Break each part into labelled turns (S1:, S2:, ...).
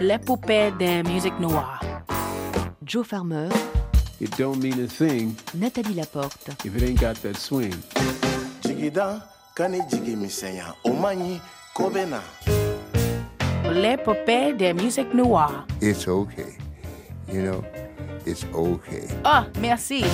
S1: l'épopée de musique noire.
S2: Joe Farmer,
S3: It don't mean a thing
S2: Nathalie Laporte.
S3: if it ain't got that swing.
S1: L'épopée de musique noire.
S4: It's okay. You know, it's okay.
S1: Ah, merci.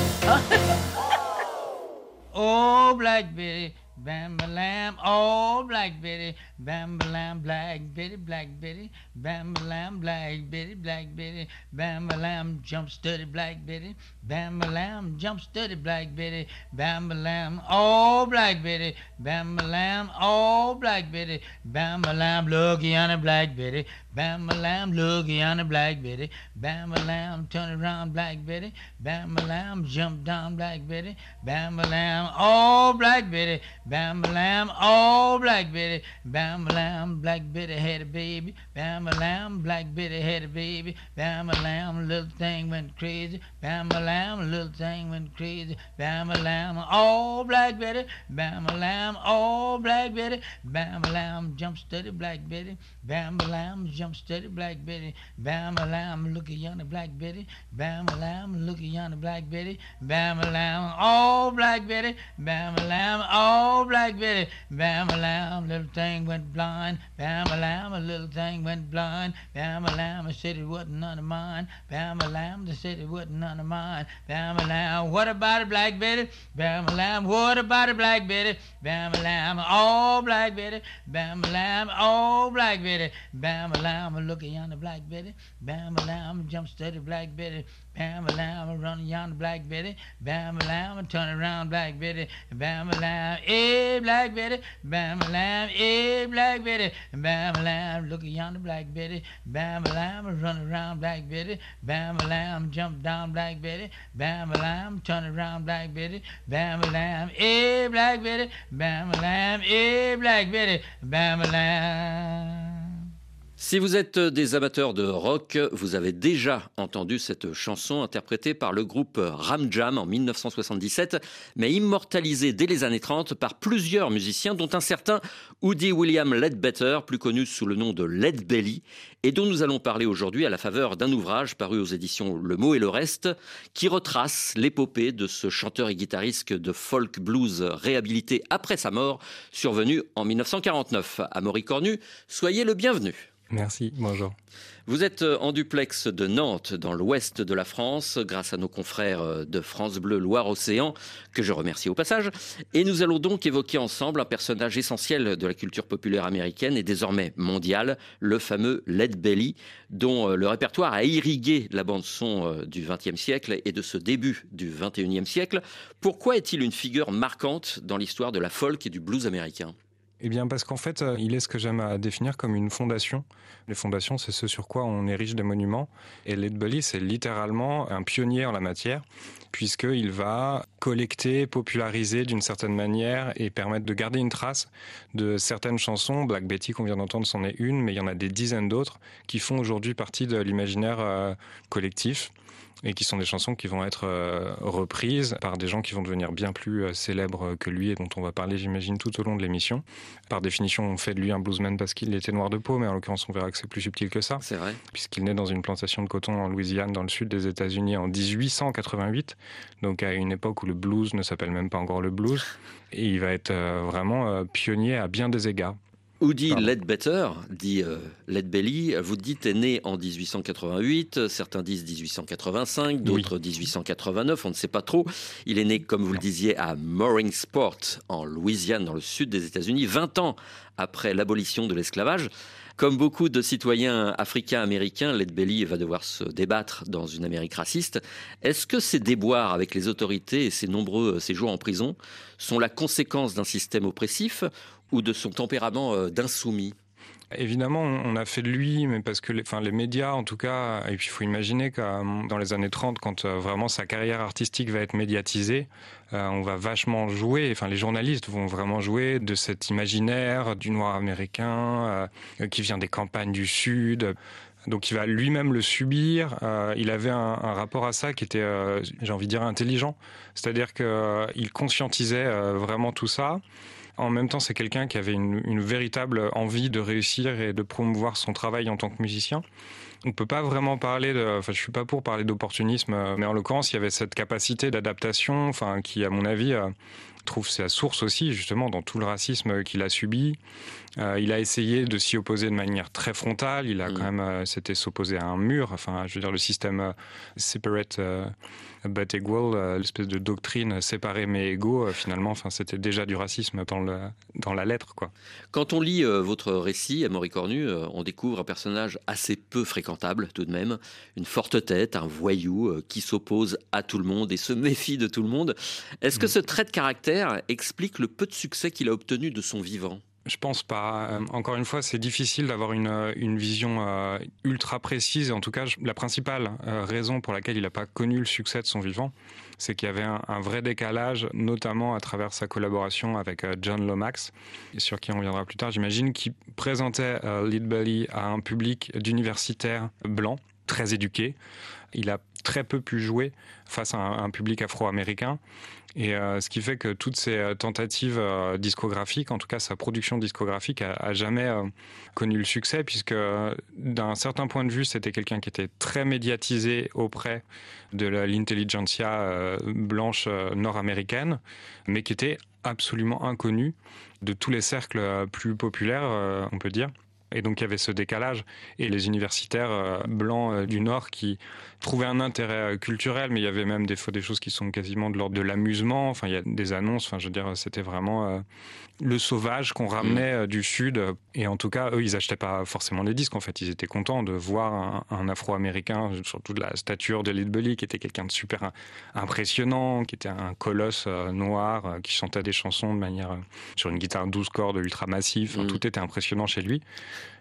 S5: Oh, Black Betty, bam ba lam. Oh, Black Betty, bam ba lam. Black Betty, Black Betty, bam ba lam. Black Betty, Black Betty, bam ba lam. Jump steady, Black Betty, bam ba lam. Jump steady, Black Betty, bam ba lam. Oh, Black Betty, bam ba lam. Oh, Black Betty, bam ba lam. Looky on the Black Betty, bam ba lam. Looky on the Black Betty, bam ba lam. Turn around, Black Betty, bam ba lam. Jump down, Black Betty, bam ba lam. Oh, Black Betty, bam ba lam. Oh, Black Betty, bam ba lam. Black Betty had a baby, bam ba lam. Black Betty had a baby, bam ba lam. Little thing went crazy, bam ba lam. Little thing went crazy, bam ba lam. Oh, Black Betty, bam ba lam. Oh, Black Betty, bam ba lam. Jump steady, Black Betty, bam ba lam. Jump steady, Black Betty, bam ba lam. Look at yonder Black Betty, bam ba lam. Look at yonder Black Betty, bam ba lam. Oh, Black Betty, bam ba lam. Oh, Black Betty, bam ba lam. Little thing went blind, bam ba lam. A little thing went blind, bam ba lam. I said it wasn't none of mine, bam ba lam. They said it wasn't none of mine, bam ba lam. What about it, Black Betty, bam ba lam? What about it, Black Betty, bam ba lam? Oh, Black Betty, bam ba lam. Oh, Black Betty, bam ba lam. Bam, I'm looking on Black Betty. Bam, I'm jump steady Black Betty. Bam, I'm running yon Black Betty. Bam, I'm turn around Black Betty. Bam, eh, Black Betty. Bam, eh, Black Betty. Bam, I'm looking yonder, Black Betty. Bam, I'm running around Black Betty. Bam, I'm jump down Black Betty. Bam, I'm turn around Black Betty. Bam, eh, Black Betty. Bam, eh, Black Betty. Bam,
S6: Si vous êtes des amateurs de rock, vous avez déjà entendu cette chanson interprétée par le groupe Ram Jam en 1977, mais immortalisée dès les années 30 par plusieurs musiciens, dont un certain Woody William Ledbetter, plus connu sous le nom de Led Belly, et dont nous allons parler aujourd'hui à la faveur d'un ouvrage paru aux éditions Le Mot et le Reste, qui retrace l'épopée de ce chanteur et guitariste de folk blues réhabilité après sa mort, survenue en 1949. Amaury Cornu, soyez le bienvenu.
S7: Merci, bonjour.
S6: Vous êtes euh, en duplex de Nantes, dans l'ouest de la France, grâce à nos confrères euh, de France Bleu Loire-Océan, que je remercie au passage. Et nous allons donc évoquer ensemble un personnage essentiel de la culture populaire américaine et désormais mondiale, le fameux Led Belly, dont euh, le répertoire a irrigué la bande-son du XXe siècle et de ce début du XXIe siècle. Pourquoi est-il une figure marquante dans l'histoire de la folk et du blues américain?
S7: Eh bien, parce qu'en fait, euh, il est ce que j'aime à définir comme une fondation. Les fondations, c'est ce sur quoi on érige des monuments. Et Led Belly, c'est littéralement un pionnier en la matière, puisqu'il va collecter, populariser d'une certaine manière et permettre de garder une trace de certaines chansons. Black Betty, qu'on vient d'entendre, c'en est une, mais il y en a des dizaines d'autres qui font aujourd'hui partie de l'imaginaire euh, collectif et qui sont des chansons qui vont être euh, reprises par des gens qui vont devenir bien plus euh, célèbres que lui et dont on va parler, j'imagine, tout au long de l'émission. Par définition, on fait de lui un bluesman parce qu'il était noir de peau, mais en l'occurrence, on verra que c'est plus subtil que ça.
S6: C'est vrai.
S7: Puisqu'il naît dans une plantation de coton en Louisiane, dans le sud des États-Unis, en 1888, donc à une époque où le blues ne s'appelle même pas encore le blues, et il va être euh, vraiment pionnier à bien des égards. Pardon.
S6: Ledbetter, dit euh, Led Belly, vous dites est né en 1888, certains disent 1885, d'autres 1889, on ne sait pas trop. Il est né, comme vous le disiez, à Mooringsport, en Louisiane, dans le sud des États-Unis, 20 ans après l'abolition de l'esclavage. Comme beaucoup de citoyens africains-américains, Led Belly va devoir se débattre dans une Amérique raciste. Est-ce que ces déboires avec les autorités et ses nombreux séjours en prison sont la conséquence d'un système oppressif ou de son tempérament euh, d'insoumis
S7: Évidemment, on a fait de lui, mais parce que les, enfin, les médias, en tout cas, et puis il faut imaginer que dans les années 30, quand euh, vraiment sa carrière artistique va être médiatisée, euh, on va vachement jouer, enfin les journalistes vont vraiment jouer de cet imaginaire du noir américain qui vient des campagnes du Sud. Donc il va lui-même le subir. Il avait un, rapport à ça qui était, j'ai envie de dire, intelligent. C'est-à-dire qu'il conscientisait vraiment tout ça. En même temps, c'est quelqu'un qui avait une, véritable envie de réussir et de promouvoir son travail en tant que musicien. On peut pas vraiment parler de, enfin, je suis pas pour parler d'opportunisme, euh, mais en l'occurrence, il y avait cette capacité d'adaptation, enfin, qui, à mon avis, euh, trouve sa source aussi, justement, dans tout le racisme qu'il a subi. Euh, il a essayé de s'y opposer de manière très frontale. Il a
S6: Mm.
S7: quand même, euh, c'était s'opposer à un mur. Enfin, je veux dire, le système euh, separate but equal, l'espèce de doctrine séparée mais égaux, finalement, enfin, c'était déjà du racisme dans le, dans la lettre, quoi.
S6: Quand on lit votre récit, Amaury Cornu, on découvre un personnage assez peu fréquentable tout de même, une forte tête, un voyou euh, qui s'oppose à tout le monde et se méfie de tout le monde. Est-ce que ce trait de caractère explique le peu de succès qu'il a obtenu de son vivant?
S7: Je pense pas. Euh, encore une fois, c'est difficile d'avoir une, euh, une vision ultra précise. En tout cas, la principale raison pour laquelle il n'a pas connu le succès de son vivant, c'est qu'il y avait un, vrai décalage, notamment à travers sa collaboration avec euh, John Lomax, sur qui on reviendra plus tard, j'imagine, qui présentait euh, Lead Belly à un public d'universitaires blancs, très éduqués. Il a très peu pu jouer face à un, public afro-américain. Et euh, ce qui fait que toutes ces euh, tentatives euh, discographiques, en tout cas sa production discographique, a, jamais connu le succès, puisque d'un certain point de vue, c'était quelqu'un qui était très médiatisé auprès de l'intelligentsia blanche nord-américaine, mais qui était absolument inconnu de tous les cercles plus populaires, on peut dire. Et donc il y avait ce décalage et les universitaires euh, blancs euh, du Nord qui trouvaient un intérêt euh, culturel, mais il y avait même des fois des choses qui sont quasiment de l'ordre de l'amusement. Enfin, il y a des annonces. Enfin, je veux dire, c'était vraiment le sauvage qu'on ramenait du Sud. Et en tout cas, eux, ils achetaient pas forcément les disques. En fait, ils étaient contents de voir un, un Afro-américain, surtout de la stature de Belly, qui était quelqu'un de super impressionnant, qui était un colosse noir, qui chantait des chansons de manière sur une guitare 12 cordes ultra massive. Enfin,
S6: Mm.
S7: Tout était impressionnant chez lui.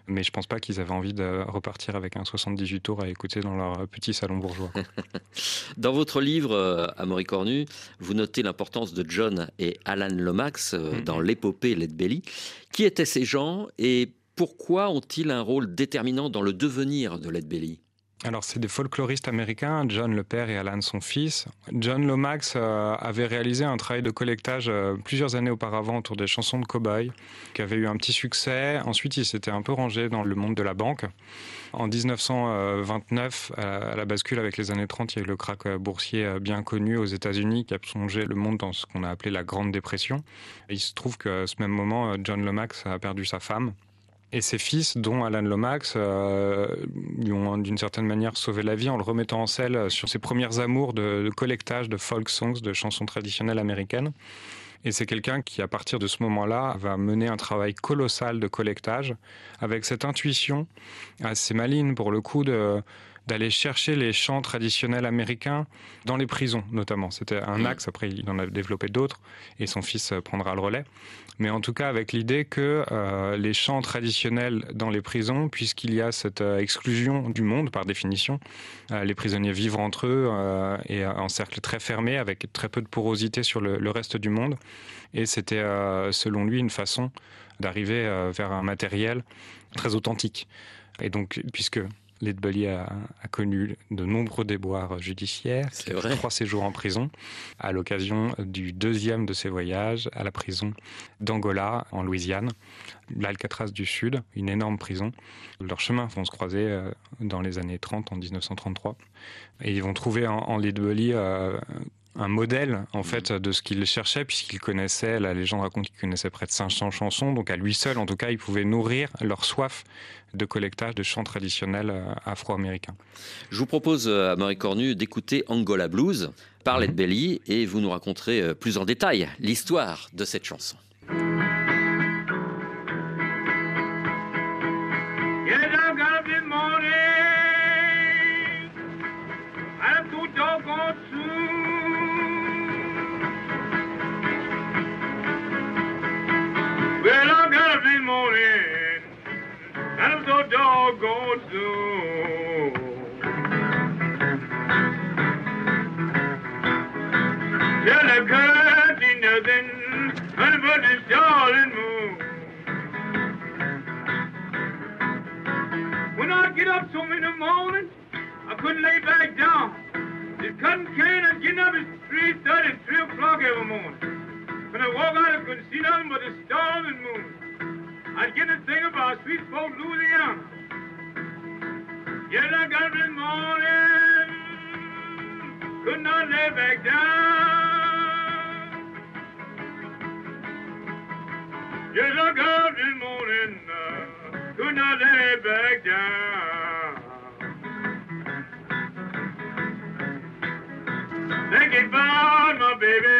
S7: Mais je pense pas qu'ils avaient envie de repartir avec un 78 tours à écouter dans leur petit salon bourgeois.
S6: Dans votre livre, euh, Amaury Cornu, vous notez l'importance de John et Alan Lomax euh,
S7: Mhm.
S6: dans l'épopée Led Belly. Qui étaient ces gens et pourquoi ont-ils un rôle déterminant dans le devenir de Led Belly
S7: Alors, c'est des folkloristes américains, John le père et Alan son fils. John Lomax euh, avait réalisé un travail de collectage euh, plusieurs années auparavant autour des chansons de cow-boy, qui avait eu un petit succès. Ensuite, il s'était un peu rangé dans le monde de la banque. En 1929, euh, à la bascule avec les années 30, il y a eu le euh, boursier bien connu aux États-Unis qui a plongé le monde dans ce qu'on a appelé la Grande Dépression. Il se trouve qu'à ce même moment, John Lomax a perdu sa femme. Et ses fils, dont Alan Lomax, euh, lui ont d'une certaine manière sauvé la vie en le remettant en selle sur ses premières amours de, de collectage de folk songs, de chansons traditionnelles américaines. Et c'est quelqu'un qui, à partir de ce moment-là, va mener un travail colossal de collectage avec cette intuition assez maligne pour le coup de d'aller chercher les chants traditionnels américains dans les prisons notamment. C'était un
S6: Mm.
S7: axe, après il en a développé d'autres et son fils euh, prendra le relais. Mais en tout cas avec l'idée que euh, les chants traditionnels dans les prisons, puisqu'il y a cette euh, exclusion du monde par définition, euh, les prisonniers vivent entre eux et en cercle très fermé avec très peu de porosité sur le, le reste du monde. Et c'était selon lui une façon d'arriver vers un matériel très authentique. Et donc, puisque Led Belly a, a connu de nombreux déboires judiciaires,
S6: C'est vrai.
S7: trois séjours en prison, à l'occasion du deuxième de ses voyages à la prison d'Angola, en Louisiane, l'Alcatraz du Sud, une énorme prison. Leurs chemins vont se croiser euh, dans les années 30, en 1933. Et ils vont trouver en, en euh, un modèle en fait de ce qu'il cherchait puisqu'il connaissait, la légende raconte qu'il connaissait près de 500 chansons, donc à lui seul en tout cas il pouvait nourrir leur soif de collectage de chants traditionnels euh, afro-américains.
S6: Je vous propose, euh, Amaury Cornu, d'écouter Angola Blues par Led Belly et vous nous raconterez euh, plus en détail l'histoire de cette chanson.
S8: So doggone soon. Tell the country nothing but the starling moon. When I get up so in the morning, I couldn't lay back down. This cotton can and getting up at 3.30, 3 o'clock every morning. When I walk out, I couldn't see nothing but the stars moon. I'd get to think about sweet folk Louisiana. Yes, I got up this morning, could not lay back down. Yes, I got up this morning, uh, could not lay back down. Think about my baby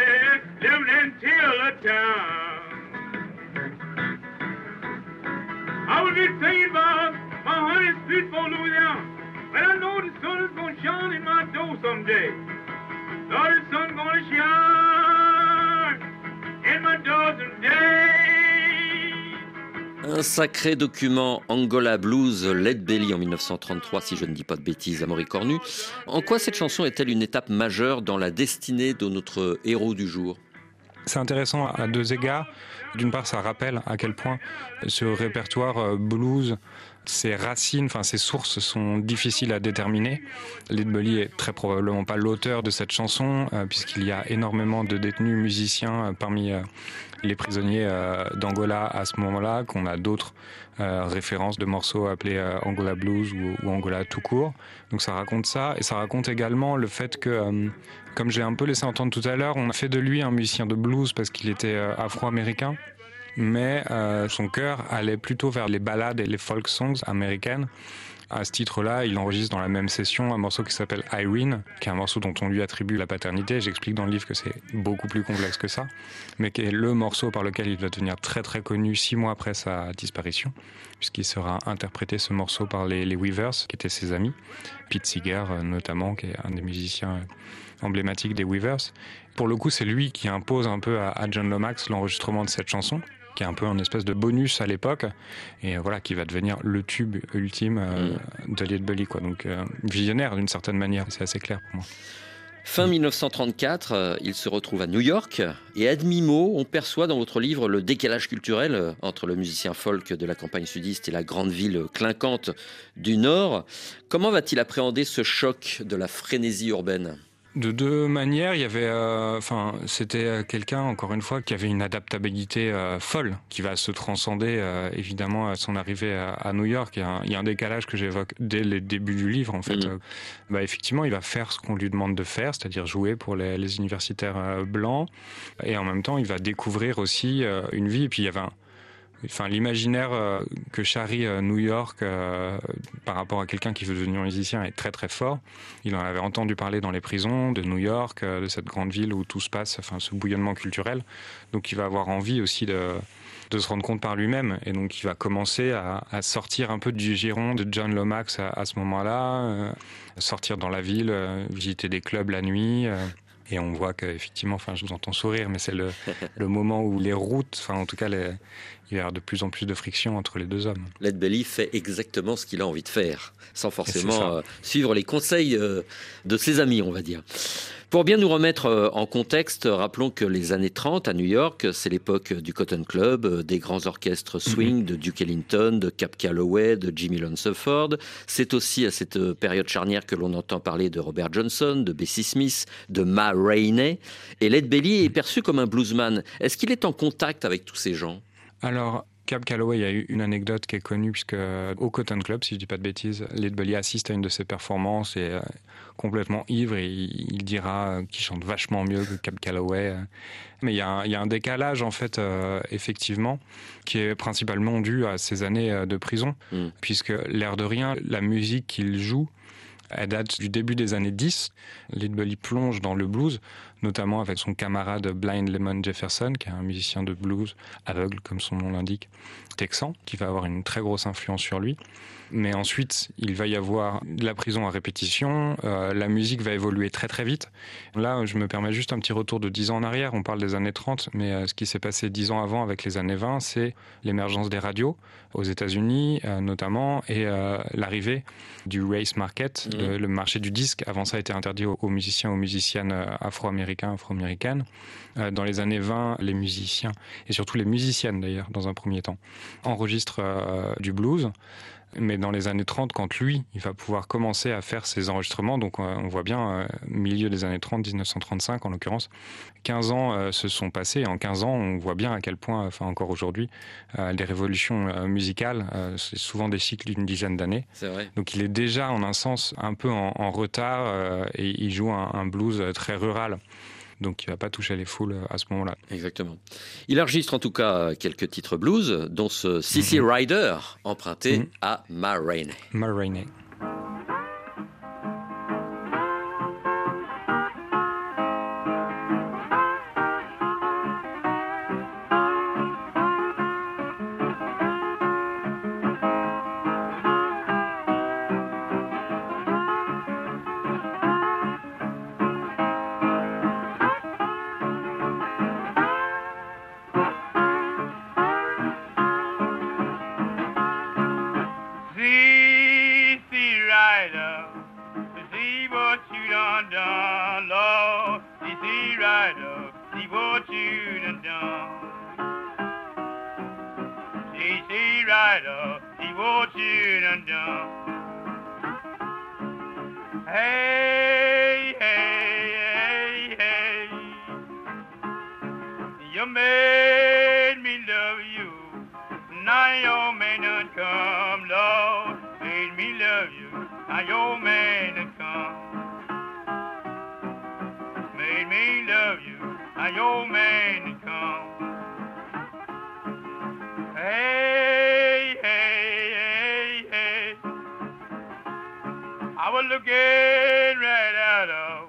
S8: living in Tiller town. I I know the sun is shine in my door someday.
S6: Un sacré document Angola Blues, Led Belly en 1933, si je ne dis pas de bêtises, à Maurice Cornu. En quoi cette chanson est-elle une étape majeure dans la destinée de notre héros du jour?
S7: C'est intéressant à deux égards. D'une part, ça rappelle à quel point ce répertoire euh, blues, ses racines, enfin ses sources sont difficiles à déterminer. Belly est très probablement pas l'auteur de cette chanson, euh, puisqu'il y a énormément de détenus musiciens euh, parmi euh, les prisonniers d'Angola à ce moment-là, qu'on a d'autres références de morceaux appelés Angola Blues ou, ou Angola tout court. Donc ça raconte ça, et ça raconte également le fait que, comme j'ai un peu laissé entendre tout à l'heure, on a fait de lui un musicien de blues parce qu'il était afro-américain mais euh, son cœur allait plutôt vers les ballades et les folk songs américaines. À ce titre-là, il enregistre dans la même session un morceau qui s'appelle Irene, qui est un morceau dont on lui attribue la paternité. J'explique dans le livre que c'est beaucoup plus complexe que ça, mais qui est le morceau par lequel il va devenir très très connu six mois après sa disparition, puisqu'il sera interprété ce morceau par les, Weavers, qui étaient ses amis, Pete Seeger euh, notamment, qui est un des musiciens euh, emblématiques des Weavers. Pour le coup, c'est lui qui impose un peu à John Lomax l'enregistrement de cette chanson qui est un peu un espèce de bonus à l'époque, et euh, voilà, qui va devenir le tube ultime euh, de Led Belly, quoi. Donc euh, visionnaire d'une certaine manière, c'est assez clair pour moi.
S6: Fin 1934, euh, il se retrouve à New York et à demi-mot, on perçoit dans votre livre le décalage culturel entre le musicien folk de la campagne sudiste et la grande ville clinquante du Nord. Comment va-t-il appréhender ce choc de la frénésie urbaine?
S7: De deux manières, il y avait, euh, enfin, c'était euh, quelqu'un encore une fois qui avait une adaptabilité euh, folle, qui va se transcender euh, évidemment à son arrivée à, à New York. Il y, a un, il y a un décalage que j'évoque dès le début du livre en fait. Euh, bah, effectivement, il va faire ce qu'on lui demande de faire, c'est-à-dire jouer pour les, les universitaires blancs, et en même temps, il va découvrir aussi une vie. Et puis il y avait un, Enfin, l'imaginaire euh, que charrie euh, New York euh, par rapport à quelqu'un qui veut devenir musicien est très très fort. Il en avait entendu parler dans les prisons de New York, de cette grande ville où tout se passe, enfin ce bouillonnement culturel. Donc il va avoir envie aussi de, se rendre compte par lui-même. Et donc il va commencer à, sortir un peu du giron de John Lomax à, ce moment-là, sortir dans la ville, visiter des clubs la nuit. et on voit qu'effectivement, enfin, je vous entends sourire, mais c'est le, le moment où les routes, enfin, en tout cas, les, il y avoir de plus en plus de friction entre les deux hommes.
S6: Led Belly fait exactement ce qu'il a envie de faire, sans forcément euh, suivre les conseils euh, de ses amis, on va dire. Pour bien nous remettre euh, en contexte, rappelons que les années 30 à New York, c'est l'époque du Cotton Club, des grands orchestres swing de Duke Ellington, de Cap Calloway, de Jimmy Lunceford. C'est aussi à cette période charnière que l'on entend parler de Robert Johnson, de Bessie Smith, de Ma Rainey. Et Led Belly est perçu comme un bluesman. Est-ce qu'il est en contact avec tous ces gens?
S7: Alors, Cab Calloway, il y a eu une anecdote qui est connue, puisque euh, au Cotton Club, si je dis pas de bêtises, Led Belly assiste à une de ses performances et euh, complètement ivre, et il, il dira euh, qu'il chante vachement mieux que Cab Calloway. euh. Mais il y, a un, il y a un décalage, en fait, euh, effectivement, qui est principalement dû à ces années de prison,
S6: Mm.
S7: puisque l'air de rien, la musique qu'il joue, elle date du début des années 10. Led Belly plonge dans le blues, notamment avec son camarade Blind Lemon Jefferson, qui est un musicien de blues aveugle, comme son nom l'indique, texan, qui va avoir une très grosse influence sur lui. Mais ensuite, il va y avoir de la prison à répétition, euh, la musique va évoluer très très vite. Là, je me permets juste un petit retour de 10 ans en arrière, on parle des années 30, mais euh, ce qui s'est passé 10 ans avant avec les années 20, c'est l'émergence des radios aux États-Unis euh, notamment, et l'arrivée du race market,
S6: Mhm.
S7: le, le marché du disque. Avant ça, été interdit aux, aux musiciens, aux musiciennes afro-américains, afro-américaines. Dans les années 20, les musiciens, et surtout les musiciennes d'ailleurs, dans un premier temps, enregistrent euh, du blues. Mais dans les années 30, quand lui, il va pouvoir commencer à faire ses enregistrements, donc euh, on voit bien, euh, milieu des années 30, 1935 en l'occurrence, 15 ans se sont passés. Et en 15 ans, on voit bien à quel point, enfin encore aujourd'hui, les révolutions musicales, c'est souvent des cycles d'une dizaine d'années. Donc il est déjà en un sens un peu en, en retard et il joue un, un blues très rural. Donc il va pas toucher les foules à ce moment-là.
S6: Exactement. Il enregistre en tout cas quelques titres blues, dont ce CC Rider, emprunté
S7: Mhm.
S6: à Ma Rainey.
S7: Ma Rainey.
S8: Now your man done come. Made me love you. Now your man done come. Hey, hey, hey, hey. I was looking right out of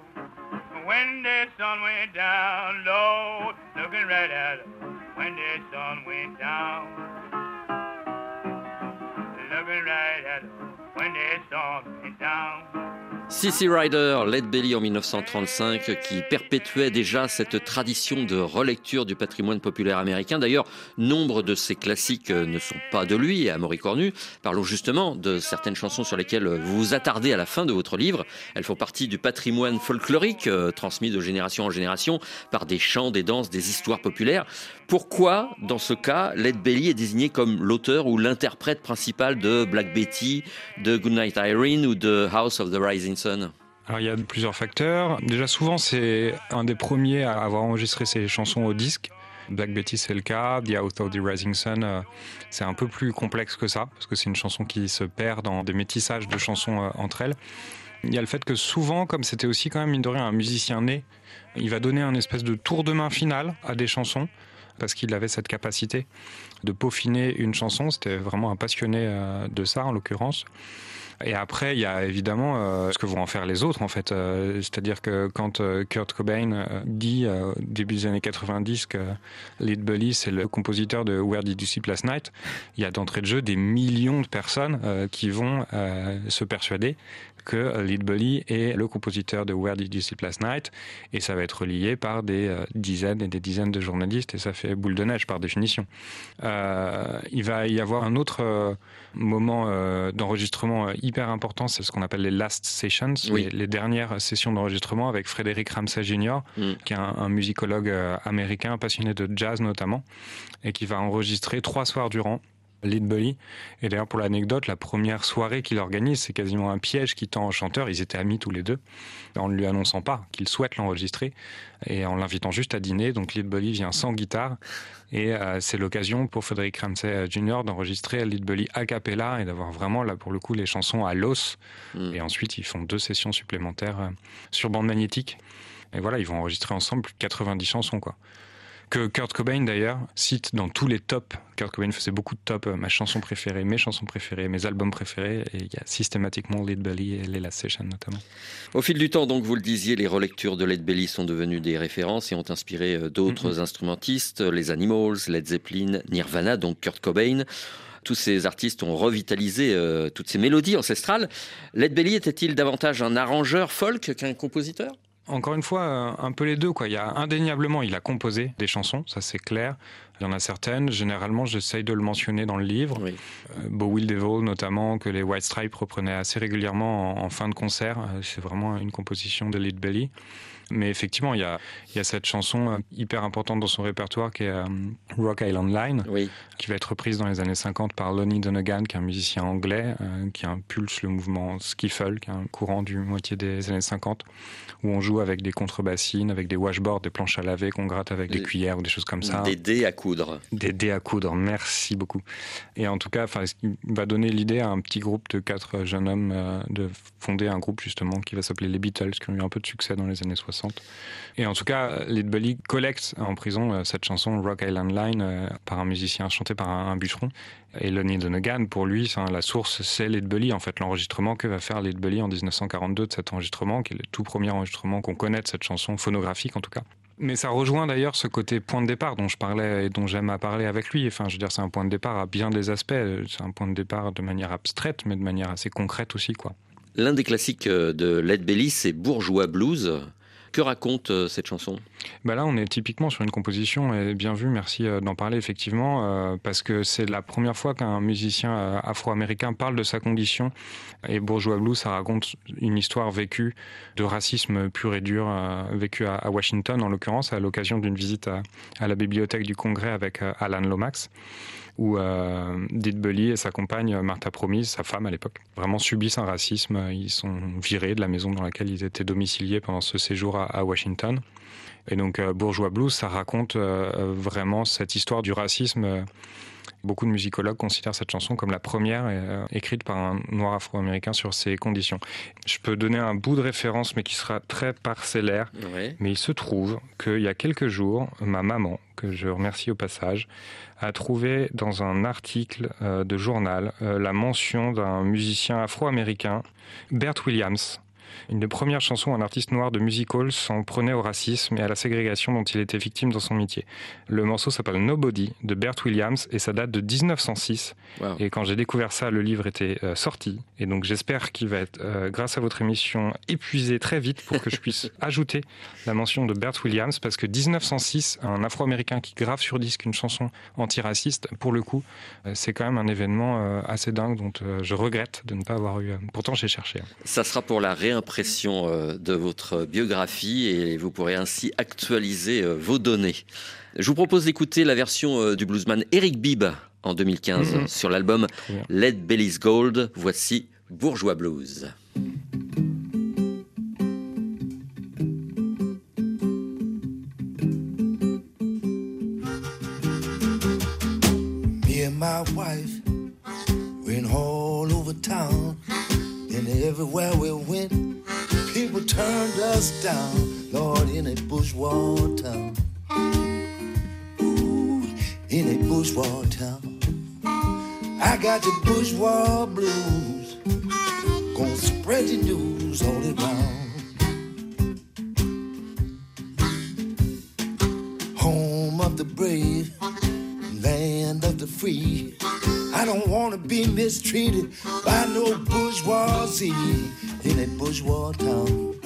S8: when the sun went down, Lord, looking right at her
S6: CC Rider, Led Belly en 1935, qui perpétuait déjà cette tradition de relecture du patrimoine populaire américain. D'ailleurs, nombre de ces classiques ne sont pas de lui à Maurice Cornu. Parlons justement de certaines chansons sur lesquelles vous vous attardez à la fin de votre livre. Elles font partie du patrimoine folklorique euh, transmis de génération en génération par des chants, des danses, des histoires populaires. Pourquoi, dans ce cas, Led Belly est désigné comme l'auteur ou l'interprète principal de Black Betty, de Goodnight Irene ou de House of the Rising Sun?
S7: Il y a plusieurs facteurs. Déjà souvent c'est un des premiers à avoir enregistré ses chansons au disque. Black Betty c'est le cas, The Out of the Rising Sun euh, c'est un peu plus complexe que ça parce que c'est une chanson qui se perd dans des métissages de chansons euh, entre elles. Il y a le fait que souvent, comme c'était aussi quand même mine de rien un musicien né, il va donner un espèce de tour de main final à des chansons parce qu'il avait cette capacité de peaufiner une chanson. C'était vraiment un passionné euh, de ça en l'occurrence. Et après, il y a évidemment euh, ce que vont en faire les autres, en fait. Euh, C'est-à-dire que quand Kurt Cobain dit, au début des années 90, que Lead Belly, c'est le compositeur de Where Did You Sleep Last Night, il y a d'entrée de jeu des millions de personnes qui vont se persuader que Lead Belly est le compositeur de Where Did You Sleep Last Night, et ça va être relié par des euh, dizaines et des dizaines de journalistes, et ça fait boule de neige par définition. Euh, il va y avoir un autre euh, moment d'enregistrement hyper important, c'est ce qu'on appelle les last sessions,
S6: Oui.
S7: les, les dernières sessions d'enregistrement avec Frédéric Ramsay Jr.,
S6: Mm.
S7: qui est un, un musicologue américain passionné de jazz notamment, et qui va enregistrer trois soirs durant. Lead Belly. Et d'ailleurs, pour l'anecdote, la première soirée qu'il organise, c'est quasiment un piège qui tend au chanteur. Ils étaient amis tous les deux, en ne lui annonçant pas qu'il souhaite l'enregistrer et en l'invitant juste à dîner. Donc Lead Belly vient sans guitare et euh, c'est l'occasion pour Frédéric Ramsay Jr. d'enregistrer Lead Belly a cappella et d'avoir vraiment là pour le coup les chansons à l'os.
S6: Mm.
S7: Et ensuite, ils font deux sessions supplémentaires euh, sur bande magnétique. Et voilà, ils vont enregistrer ensemble plus de 90 chansons quoi. Que Kurt Cobain d'ailleurs cite dans tous les tops. Kurt Cobain faisait beaucoup de tops, euh, ma chanson préférée, mes chansons préférées, mes albums préférés, et il y a systématiquement Lead Belly et les Last Session notamment.
S6: Au fil du temps, donc, vous le disiez, les relectures de Led Belly sont devenues des références et ont inspiré euh, d'autres instrumentistes, les Animals, Led Zeppelin, Nirvana, donc Kurt Cobain. Tous ces artistes ont revitalisé euh, toutes ces mélodies ancestrales. Led Belly était-il davantage un arrangeur folk qu'un compositeur?
S7: Encore une fois, euh, un peu les deux. Quoi. Il y a indéniablement, il a composé des chansons, ça c'est clair. Il y en a certaines, généralement j'essaye de le mentionner dans le livre.
S6: Oui.
S7: Euh, Beau Will Devil notamment, que les White Stripes reprenaient assez régulièrement en, en fin de concert. Euh, C'est vraiment une composition de Lead Belly. Mais effectivement, il y a, il y a cette chanson euh, hyper importante dans son répertoire qui est euh, Rock Island Line,
S6: Oui.
S7: qui va être reprise dans les années 50 par Lonnie Donegan, qui est un musicien anglais, euh, qui impulse le mouvement skiffle, qui est un courant du moitié des années 50, où on joue avec des contrebassines, avec des washboards, des planches à laver qu'on gratte avec des
S6: Des-
S7: cuillères ou des choses comme ça.
S6: Des dés à coudre.
S7: Des dés à coudre, merci beaucoup. Et en tout cas, qui va donner l'idée à un petit groupe de quatre jeunes hommes euh, de fonder un groupe justement qui va s'appeler les Beatles, qui ont eu un peu de succès dans les années 60. Et en tout cas, Led Belly collecte en prison euh, cette chanson Rock Island Line euh, par un musicien chanté par un, bûcheron. Et Lonnie Donegan, pour lui, la source, c'est Led Belly. En fait, l'enregistrement que va faire Led Belly en 1942 de cet enregistrement, qui est le tout premier enregistrement qu'on connaît de cette chanson, phonographique en tout cas. Mais ça rejoint d'ailleurs ce côté point de départ dont je parlais et dont j'aime à parler avec lui. Enfin, je veux dire, c'est un point de départ à bien des aspects. C'est un point de départ de manière abstraite, mais de manière assez concrète aussi, quoi.
S6: L'un des classiques euh, de Led Belly, c'est Bourgeois Blues. Que raconte euh, cette chanson?
S7: Bah là, on est typiquement sur une composition, et bien vu, merci euh, d'en parler effectivement, euh, parce que c'est la première fois qu'un musicien afro-américain parle de sa condition. Et Bourgeois Blues, ça raconte une histoire vécue de racisme pur et dur, vécue à, Washington en l'occurrence, à l'occasion d'une visite à, la bibliothèque du Congrès avec Alan Lomax où euh, Bully et sa compagne euh, Martha Promise, sa femme à l'époque, vraiment subissent un racisme. Ils sont virés de la maison dans laquelle ils étaient domiciliés pendant ce séjour à Washington. Et donc euh, Bourgeois Blues, ça raconte euh, vraiment cette histoire du racisme. Euh, Beaucoup de musicologues considèrent cette chanson comme la première euh, écrite par un noir afro-américain sur ces conditions. Je peux donner un bout de référence, mais qui sera très parcellaire. Mais il se trouve qu'il y a quelques jours, ma maman, que je remercie au passage, a trouvé dans un article euh, de journal euh, la mention d'un musicien afro-américain, Bert Williams. Une des premières chansons, un artiste noir de music hall s'en prenait au racisme et à la ségrégation dont il était victime dans son métier. Le morceau s'appelle Nobody de Bert Williams et ça date de 1906.
S6: Wow.
S7: Et quand j'ai découvert ça, le livre était euh, sorti. Et donc j'espère qu'il va être, euh, grâce à votre émission, épuisé très vite pour que je puisse ajouter la mention de Bert Williams, parce que 1906, un Afro-Américain qui grave sur disque une chanson antiraciste, pour le coup, euh, c'est quand même un événement assez dingue dont je regrette de ne pas avoir eu. Pourtant, j'ai cherché. hein.
S6: Ça sera pour la réimpression euh, de votre biographie et vous pourrez ainsi actualiser euh, vos données. Je vous propose d'écouter la version euh, du bluesman Eric Bibb en 2015
S7: Mhm.
S6: sur l'album. Led Belly's Gold. Voici Bourgeois Blues.
S9: Me and my wife went all over town, and everywhere we went, people turned us down. Lord, in a bourgeois town, Ooh, in a bourgeois town, I got the bourgeois blues. Gonna spread the news all around. Home of the brave land of the free. Be mistreated by no bourgeoisie in a bourgeois town.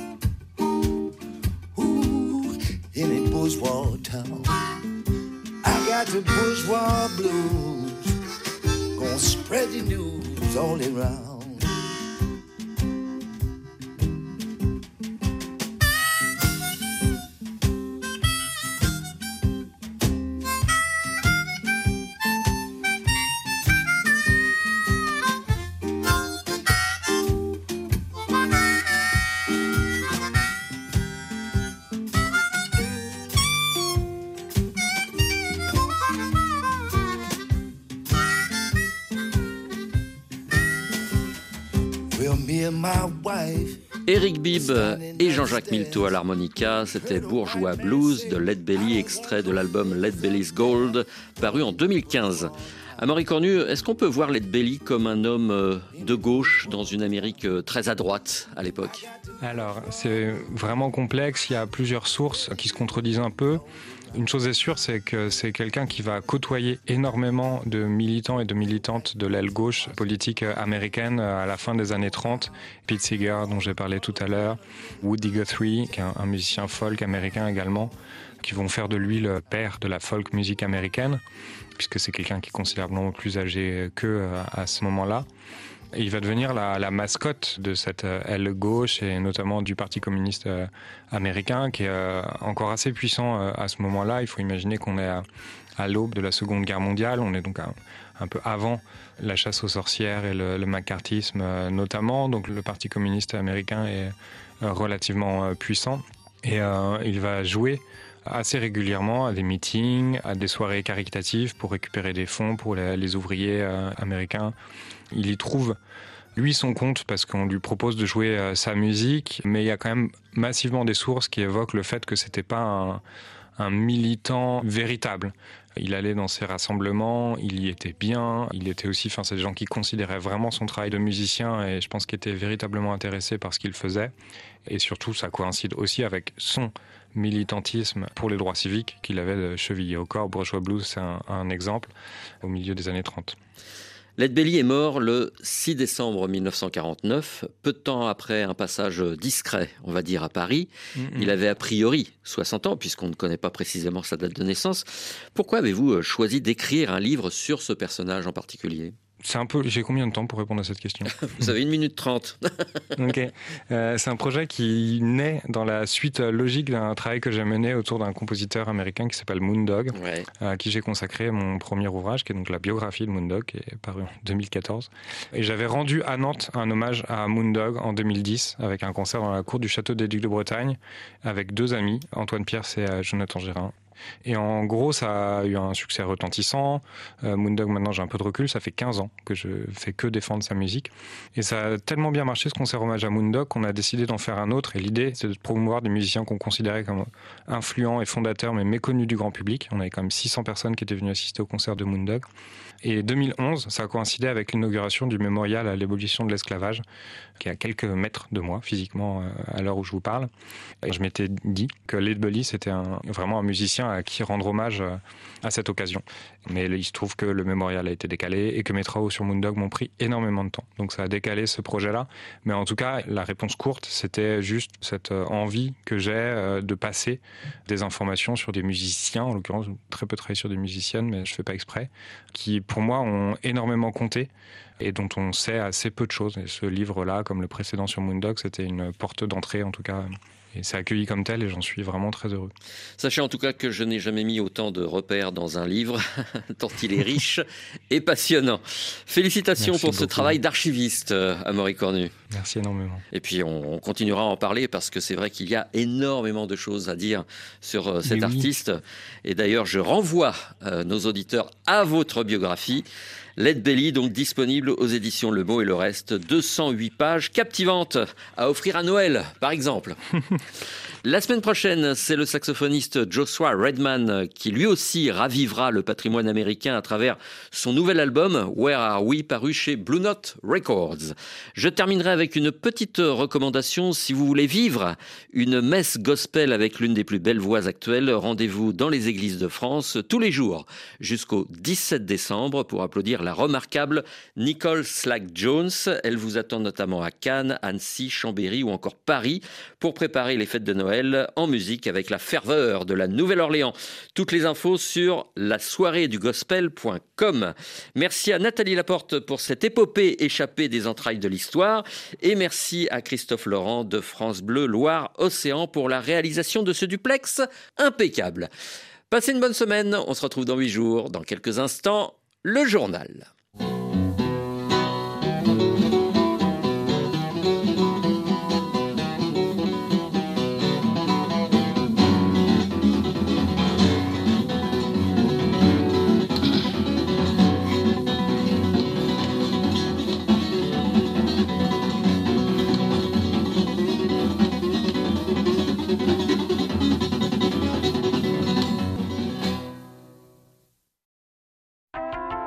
S9: Ooh, in a bourgeois town. I got the bourgeois blues. Gonna spread the news all around.
S6: Eric Bibb et Jean-Jacques Milteau à l'harmonica, c'était Bourgeois Blues de Led Belly, extrait de l'album Led Belly's Gold, paru en 2015. Amaury Cornu, est-ce qu'on peut voir Led Belly comme un homme euh, de gauche dans une Amérique euh, très à droite à l'époque?
S7: Alors, c'est vraiment complexe. Il y a plusieurs sources qui se contredisent un peu. Une chose est sûre, c'est que c'est quelqu'un qui va côtoyer énormément de militants et de militantes de l'aile gauche politique américaine à la fin des années 30. Pete Seeger, dont j'ai parlé tout à l'heure, Woody Guthrie, qui est un, musicien folk américain également, qui vont faire de lui le père de la folk musique américaine, puisque c'est quelqu'un qui est considérablement plus âgé qu'eux à ce moment-là. Il va devenir la, la mascotte de cette euh, aile gauche et notamment du Parti communiste euh, américain qui est euh, encore assez puissant à ce moment-là. Il faut imaginer qu'on est à, l'aube de la Seconde Guerre mondiale. On est donc un, peu avant la chasse aux sorcières et le, le macartisme notamment. Donc le Parti communiste américain est relativement puissant et il va jouer assez régulièrement à des meetings, à des soirées caritatives pour récupérer des fonds pour les, ouvriers américains. Il y trouve lui son compte parce qu'on lui propose de jouer euh, sa musique, mais il y a quand même massivement des sources qui évoquent le fait que c'était pas un, militant véritable. Il allait dans ses rassemblements, il y était bien, il était aussi, enfin, c'est des gens qui considéraient vraiment son travail de musicien et je pense qu'il était véritablement intéressé par ce qu'il faisait. Et surtout, ça coïncide aussi avec son militantisme pour les droits civiques qu'il avait chevillé au corps. Bourgeois Blues, c'est un exemple au milieu des années 30.
S6: Led Belly est mort le 6 décembre 1949, peu de temps après un passage discret, on va dire, à Paris.
S7: Mm -hmm.
S6: Il avait a priori 60 ans, puisqu'on ne connaît pas précisément sa date de naissance. Pourquoi avez-vous choisi d'écrire un livre sur ce personnage en particulier?
S7: C'est un peu. J'ai combien de temps pour répondre à cette question?
S6: Vous avez une minute trente.
S7: ok. Euh, c'est un projet qui naît dans la suite logique d'un travail que j'ai mené autour d'un compositeur américain qui s'appelle Moondog,
S6: ouais.
S7: à qui j'ai consacré mon premier ouvrage, qui est donc la biographie de Moondog, qui est paru en 2014. Et j'avais rendu à Nantes un hommage à Moondog en 2010 avec un concert dans la cour du château des Ducs de Bretagne avec deux amis, Antoine Pierce et Jonathan Gérin. Et en gros, ça a eu un succès retentissant. Euh, Moondog, maintenant, j'ai un peu de recul. Ça fait 15 ans que je fais que défendre sa musique. Et ça a tellement bien marché, ce concert hommage à Moondog, qu'on a décidé d'en faire un autre. Et l'idée, c'est de promouvoir des musiciens qu'on considérait comme influents et fondateurs, mais méconnus du grand public. On avait quand même 600 personnes qui étaient venues assister au concert de Moondog. Et 2011, ça a coïncidé avec l'inauguration du mémorial à l'abolition de l'esclavage, qui est à quelques mètres de moi, physiquement, à l'heure où je vous parle. Je m'étais dit que Led Belly, c'était vraiment un musicien à qui rendre hommage à cette occasion. Mais il se trouve que le mémorial a été décalé et que mes travaux sur Moondog m'ont pris énormément de temps. Donc ça a décalé ce projet-là. Mais en tout cas, la réponse courte, c'était juste cette envie que j'ai de passer des informations sur des musiciens, en l'occurrence très peu travaillé sur des musiciennes, mais je fais pas exprès, qui pour moi ont énormément compté et dont on sait assez peu de choses. Et ce livre-là, comme le précédent sur Moondog, c'était une porte d'entrée en tout cas et c'est accueilli comme tel et j'en suis vraiment très heureux.
S6: Sachez en tout cas que je n'ai jamais mis autant de repères dans un livre, tant il est riche et passionnant. Félicitations
S7: Merci
S6: pour
S7: beaucoup.
S6: ce travail d'archiviste, Amaury Cornu.
S7: Merci énormément.
S6: Et puis on, on, continuera à en parler parce que c'est vrai qu'il y a énormément de choses à dire sur euh, cet
S7: oui.
S6: artiste. Et d'ailleurs, je renvoie euh, nos auditeurs à votre biographie. Led Belly, donc disponible aux éditions Le Mot et le Reste. 208 pages captivantes à offrir à Noël, par exemple. La semaine prochaine, c'est le saxophoniste Joshua Redman qui lui aussi ravivera le patrimoine américain à travers son nouvel album Where Are We paru chez Blue Note Records. Je terminerai avec une petite recommandation si vous voulez vivre une messe gospel avec l'une des plus belles voix actuelles. Rendez-vous dans les églises de France tous les jours jusqu'au 17 décembre pour applaudir la remarquable Nicole Slack Jones. Elle vous attend notamment à Cannes, Annecy, Chambéry ou encore Paris pour préparer les fêtes de Noël en musique avec la ferveur de la Nouvelle-Orléans. Toutes les infos sur la soirée du gospel.com. Merci à Nathalie Laporte pour cette épopée échappée des entrailles de l'histoire et merci à Christophe Laurent de France Bleu Loire Océan pour la réalisation de ce duplex impeccable. Passez une bonne semaine, on se retrouve dans huit jours, dans quelques instants, le journal.